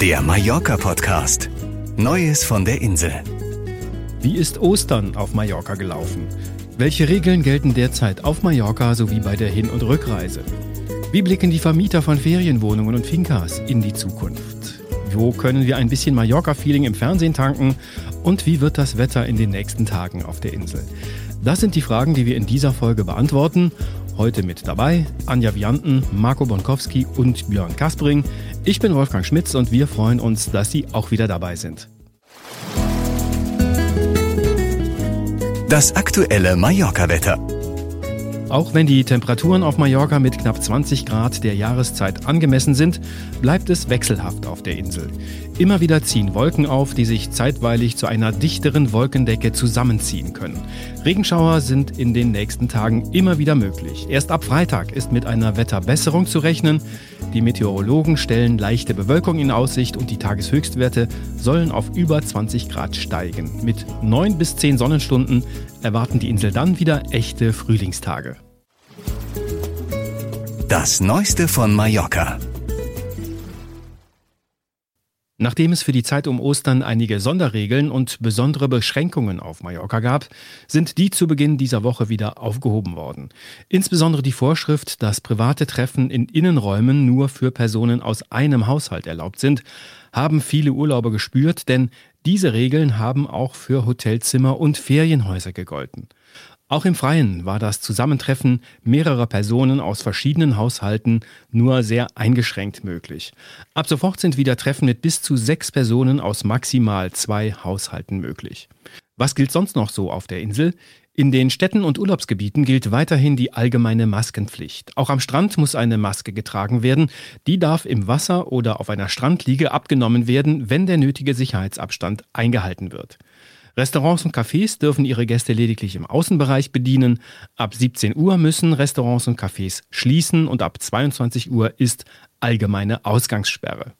Der Mallorca-Podcast. Neues von der Insel. Wie ist Ostern auf Mallorca gelaufen? Welche Regeln gelten derzeit auf Mallorca sowie bei der Hin- und Rückreise? Wie blicken die Vermieter von Ferienwohnungen und Finkas in die Zukunft? Wo können wir ein bisschen Mallorca-Feeling im Fernsehen tanken? Und wie wird das Wetter in den nächsten Tagen auf der Insel? Das sind die Fragen, die wir in dieser Folge beantworten. Heute mit dabei Anja Vianten, Marco Bonkowski und Björn Kaspring. Ich bin Wolfgang Schmitz und wir freuen uns, dass Sie auch wieder dabei sind. Das aktuelle Mallorca-Wetter. Auch wenn die Temperaturen auf Mallorca mit knapp 20 Grad der Jahreszeit angemessen sind, bleibt es wechselhaft auf der Insel. Immer wieder ziehen Wolken auf, die sich zeitweilig zu einer dichteren Wolkendecke zusammenziehen können. Regenschauer sind in den nächsten Tagen immer wieder möglich. Erst ab Freitag ist mit einer Wetterbesserung zu rechnen. Die Meteorologen stellen leichte Bewölkung in Aussicht und die Tageshöchstwerte sollen auf über 20 Grad steigen. Mit 9 bis 10 Sonnenstunden erwarten die Insel dann wieder echte Frühlingstage. Das Neueste von Mallorca. Nachdem es für die Zeit um Ostern einige Sonderregeln und besondere Beschränkungen auf Mallorca gab, sind die zu Beginn dieser Woche wieder aufgehoben worden. Insbesondere die Vorschrift, dass private Treffen in Innenräumen nur für Personen aus einem Haushalt erlaubt sind, haben viele Urlauber gespürt, denn diese Regeln haben auch für Hotelzimmer und Ferienhäuser gegolten. Auch im Freien war das Zusammentreffen mehrerer Personen aus verschiedenen Haushalten nur sehr eingeschränkt möglich. Ab sofort sind wieder Treffen mit bis zu sechs Personen aus maximal zwei Haushalten möglich. Was gilt sonst noch so auf der Insel? In den Städten und Urlaubsgebieten gilt weiterhin die allgemeine Maskenpflicht. Auch am Strand muss eine Maske getragen werden. Die darf im Wasser oder auf einer Strandliege abgenommen werden, wenn der nötige Sicherheitsabstand eingehalten wird. Restaurants und Cafés dürfen ihre Gäste lediglich im Außenbereich bedienen. Ab 17 Uhr müssen Restaurants und Cafés schließen und ab 22 Uhr ist allgemeine Ausgangssperre.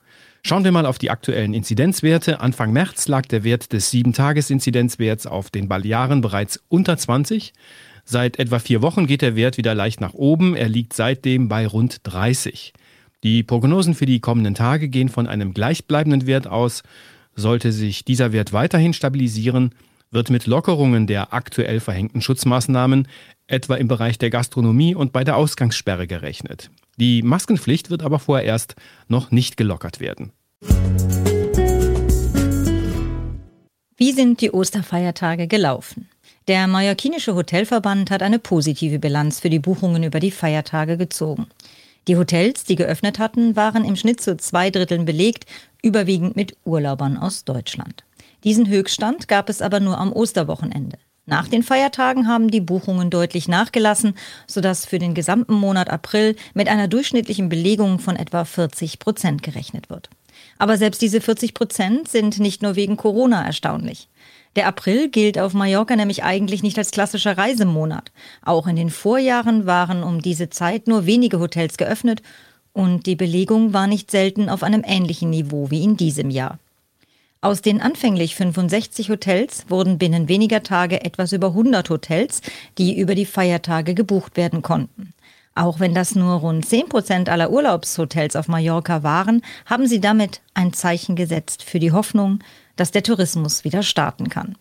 Schauen wir mal auf die aktuellen Inzidenzwerte. Anfang März lag der Wert des 7-Tages-Inzidenzwerts auf den Balearen bereits unter 20. Seit etwa vier Wochen geht der Wert wieder leicht nach oben. Er liegt seitdem bei rund 30. Die Prognosen für die kommenden Tage gehen von einem gleichbleibenden Wert aus. Sollte sich dieser Wert weiterhin stabilisieren, wird mit Lockerungen der aktuell verhängten Schutzmaßnahmen etwa im Bereich der Gastronomie und bei der Ausgangssperre gerechnet. Die Maskenpflicht wird aber vorerst noch nicht gelockert werden. Wie sind die Osterfeiertage gelaufen? Der Mallorquinische Hotelverband hat eine positive Bilanz für die Buchungen über die Feiertage gezogen. Die Hotels, die geöffnet hatten, waren im Schnitt zu zwei Dritteln belegt, überwiegend mit Urlaubern aus Deutschland. Diesen Höchststand gab es aber nur am Osterwochenende. Nach den Feiertagen haben die Buchungen deutlich nachgelassen, sodass für den gesamten Monat April mit einer durchschnittlichen Belegung von etwa 40 Prozent gerechnet wird. Aber selbst diese 40 Prozent sind nicht nur wegen Corona erstaunlich. Der April gilt auf Mallorca nämlich eigentlich nicht als klassischer Reisemonat. Auch in den Vorjahren waren um diese Zeit nur wenige Hotels geöffnet und die Belegung war nicht selten auf einem ähnlichen Niveau wie in diesem Jahr. Aus den anfänglich 65 Hotels wurden binnen weniger Tage etwas über 100 Hotels, die über die Feiertage gebucht werden konnten. Auch wenn das nur rund 10 Prozent aller Urlaubshotels auf Mallorca waren, haben sie damit ein Zeichen gesetzt für die Hoffnung, dass der Tourismus wieder starten kann.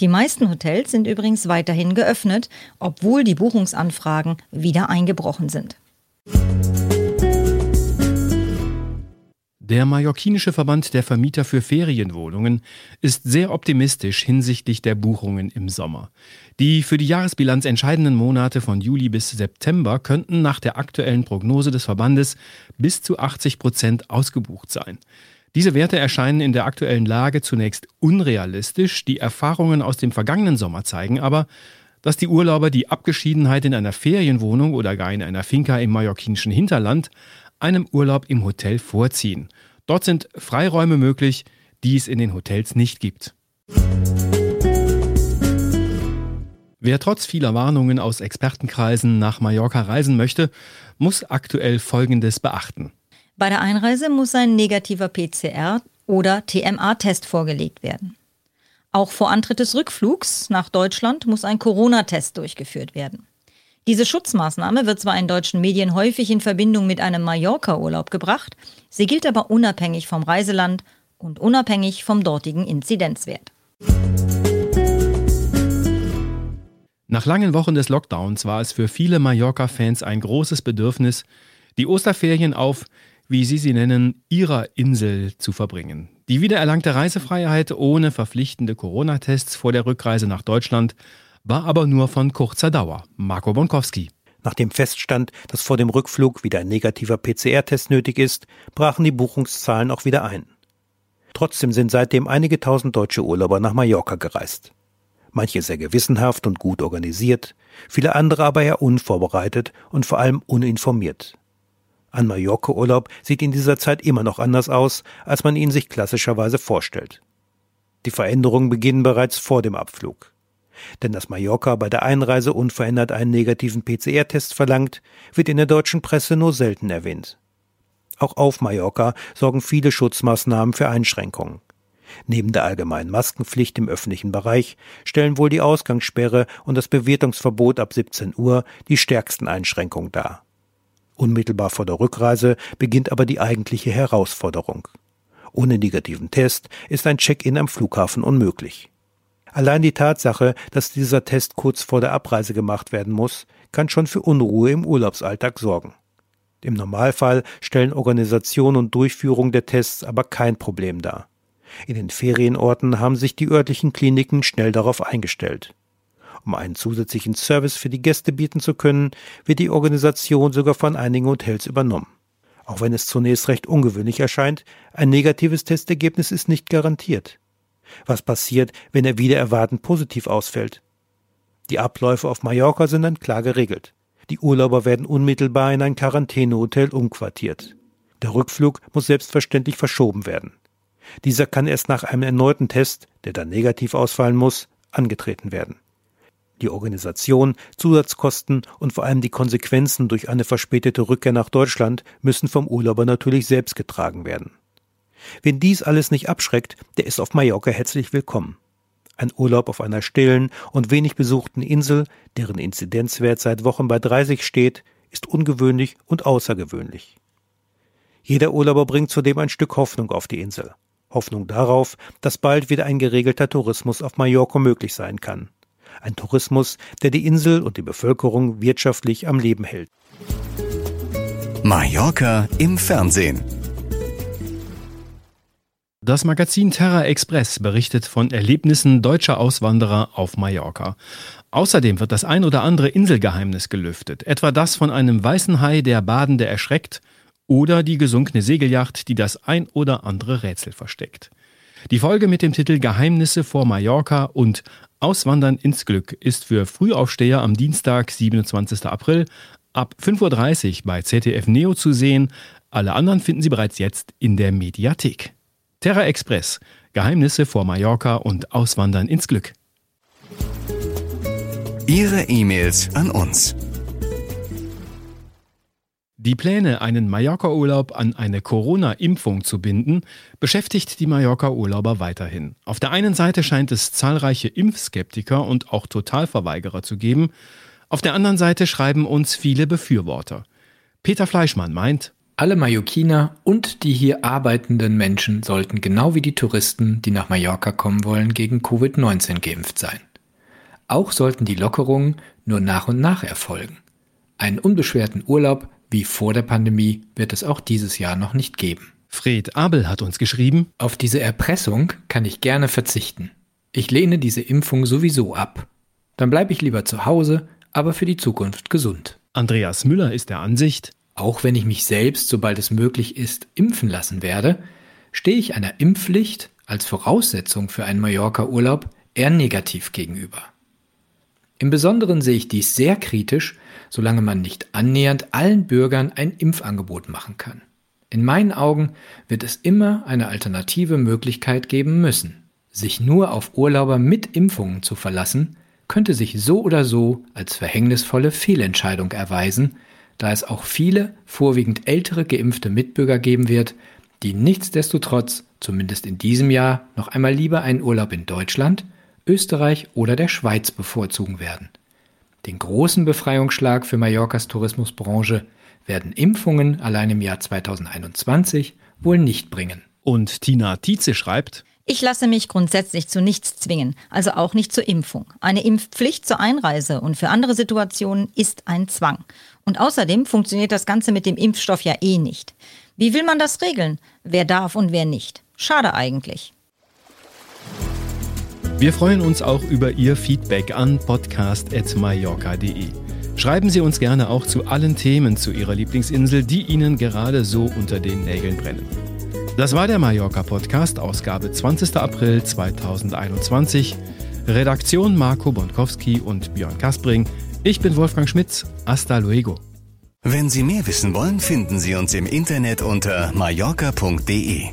Die meisten Hotels sind übrigens weiterhin geöffnet, obwohl die Buchungsanfragen wieder eingebrochen sind. Der Mallorquinische Verband der Vermieter für Ferienwohnungen ist sehr optimistisch hinsichtlich der Buchungen im Sommer. Die für die Jahresbilanz entscheidenden Monate von Juli bis September könnten nach der aktuellen Prognose des Verbandes bis zu 80 Prozent ausgebucht sein. Diese Werte erscheinen in der aktuellen Lage zunächst unrealistisch. Die Erfahrungen aus dem vergangenen Sommer zeigen aber, dass die Urlauber die Abgeschiedenheit in einer Ferienwohnung oder gar in einer Finca im mallorquinischen Hinterland einem Urlaub im Hotel vorziehen. Dort sind Freiräume möglich, die es in den Hotels nicht gibt. Wer trotz vieler Warnungen aus Expertenkreisen nach Mallorca reisen möchte, muss aktuell Folgendes beachten. Bei der Einreise muss ein negativer PCR- oder TMA-Test vorgelegt werden. Auch vor Antritt des Rückflugs nach Deutschland muss ein Corona-Test durchgeführt werden. Diese Schutzmaßnahme wird zwar in deutschen Medien häufig in Verbindung mit einem Mallorca-Urlaub gebracht, sie gilt aber unabhängig vom Reiseland und unabhängig vom dortigen Inzidenzwert. Nach langen Wochen des Lockdowns war es für viele Mallorca-Fans ein großes Bedürfnis, die Osterferien auf, wie sie sie nennen, ihrer Insel zu verbringen. Die wiedererlangte Reisefreiheit ohne verpflichtende Corona-Tests vor der Rückreise nach Deutschland war aber nur von kurzer Dauer. Marco Bonkowski. Nachdem feststand, dass vor dem Rückflug wieder ein negativer PCR-Test nötig ist, brachen die Buchungszahlen auch wieder ein. Trotzdem sind seitdem einige tausend deutsche Urlauber nach Mallorca gereist manche sehr gewissenhaft und gut organisiert, viele andere aber eher unvorbereitet und vor allem uninformiert. Ein Mallorca-Urlaub sieht in dieser Zeit immer noch anders aus, als man ihn sich klassischerweise vorstellt. Die Veränderungen beginnen bereits vor dem Abflug. Denn dass Mallorca bei der Einreise unverändert einen negativen PCR-Test verlangt, wird in der deutschen Presse nur selten erwähnt. Auch auf Mallorca sorgen viele Schutzmaßnahmen für Einschränkungen. Neben der allgemeinen Maskenpflicht im öffentlichen Bereich stellen wohl die Ausgangssperre und das Bewirtungsverbot ab 17 Uhr die stärksten Einschränkungen dar. Unmittelbar vor der Rückreise beginnt aber die eigentliche Herausforderung. Ohne negativen Test ist ein Check-in am Flughafen unmöglich. Allein die Tatsache, dass dieser Test kurz vor der Abreise gemacht werden muss, kann schon für Unruhe im Urlaubsalltag sorgen. Im Normalfall stellen Organisation und Durchführung der Tests aber kein Problem dar. In den Ferienorten haben sich die örtlichen Kliniken schnell darauf eingestellt. Um einen zusätzlichen Service für die Gäste bieten zu können, wird die Organisation sogar von einigen Hotels übernommen. Auch wenn es zunächst recht ungewöhnlich erscheint, ein negatives Testergebnis ist nicht garantiert. Was passiert, wenn er wieder erwartend positiv ausfällt? Die Abläufe auf Mallorca sind dann klar geregelt. Die Urlauber werden unmittelbar in ein Quarantänehotel umquartiert. Der Rückflug muss selbstverständlich verschoben werden. Dieser kann erst nach einem erneuten Test, der dann negativ ausfallen muss, angetreten werden. Die Organisation, Zusatzkosten und vor allem die Konsequenzen durch eine verspätete Rückkehr nach Deutschland müssen vom Urlauber natürlich selbst getragen werden. Wen dies alles nicht abschreckt, der ist auf Mallorca herzlich willkommen. Ein Urlaub auf einer stillen und wenig besuchten Insel, deren Inzidenzwert seit Wochen bei 30 steht, ist ungewöhnlich und außergewöhnlich. Jeder Urlauber bringt zudem ein Stück Hoffnung auf die Insel. Hoffnung darauf, dass bald wieder ein geregelter Tourismus auf Mallorca möglich sein kann. Ein Tourismus, der die Insel und die Bevölkerung wirtschaftlich am Leben hält. Mallorca im Fernsehen. Das Magazin Terra Express berichtet von Erlebnissen deutscher Auswanderer auf Mallorca. Außerdem wird das ein oder andere Inselgeheimnis gelüftet, etwa das von einem weißen Hai, der Badende erschreckt oder die gesunkene Segelyacht, die das ein oder andere Rätsel versteckt. Die Folge mit dem Titel Geheimnisse vor Mallorca und Auswandern ins Glück ist für Frühaufsteher am Dienstag, 27. April ab 5.30 Uhr bei ZDF Neo zu sehen. Alle anderen finden Sie bereits jetzt in der Mediathek. Terra Express Geheimnisse vor Mallorca und Auswandern ins Glück. Ihre E-Mails an uns die Pläne, einen Mallorca-Urlaub an eine Corona-Impfung zu binden, beschäftigt die Mallorca-Urlauber weiterhin. Auf der einen Seite scheint es zahlreiche Impfskeptiker und auch Totalverweigerer zu geben, auf der anderen Seite schreiben uns viele Befürworter. Peter Fleischmann meint, alle Mallorquiner und die hier arbeitenden Menschen sollten genau wie die Touristen, die nach Mallorca kommen wollen, gegen Covid-19 geimpft sein. Auch sollten die Lockerungen nur nach und nach erfolgen. Einen unbeschwerten Urlaub wie vor der Pandemie wird es auch dieses Jahr noch nicht geben. Fred Abel hat uns geschrieben, Auf diese Erpressung kann ich gerne verzichten. Ich lehne diese Impfung sowieso ab. Dann bleibe ich lieber zu Hause, aber für die Zukunft gesund. Andreas Müller ist der Ansicht, auch wenn ich mich selbst, sobald es möglich ist, impfen lassen werde, stehe ich einer Impfpflicht als Voraussetzung für einen Mallorca-Urlaub eher negativ gegenüber. Im Besonderen sehe ich dies sehr kritisch, solange man nicht annähernd allen Bürgern ein Impfangebot machen kann. In meinen Augen wird es immer eine alternative Möglichkeit geben müssen. Sich nur auf Urlauber mit Impfungen zu verlassen, könnte sich so oder so als verhängnisvolle Fehlentscheidung erweisen, da es auch viele, vorwiegend ältere geimpfte Mitbürger geben wird, die nichtsdestotrotz, zumindest in diesem Jahr, noch einmal lieber einen Urlaub in Deutschland Österreich oder der Schweiz bevorzugen werden. Den großen Befreiungsschlag für Mallorcas Tourismusbranche werden Impfungen allein im Jahr 2021 wohl nicht bringen. Und Tina Tietze schreibt, ich lasse mich grundsätzlich zu nichts zwingen, also auch nicht zur Impfung. Eine Impfpflicht zur Einreise und für andere Situationen ist ein Zwang. Und außerdem funktioniert das Ganze mit dem Impfstoff ja eh nicht. Wie will man das regeln? Wer darf und wer nicht? Schade eigentlich. Wir freuen uns auch über Ihr Feedback an podcast.mallorca.de. Schreiben Sie uns gerne auch zu allen Themen zu Ihrer Lieblingsinsel, die Ihnen gerade so unter den Nägeln brennen. Das war der Mallorca Podcast, Ausgabe 20. April 2021. Redaktion Marco Bonkowski und Björn Kaspring. Ich bin Wolfgang Schmitz. Hasta luego. Wenn Sie mehr wissen wollen, finden Sie uns im Internet unter mallorca.de.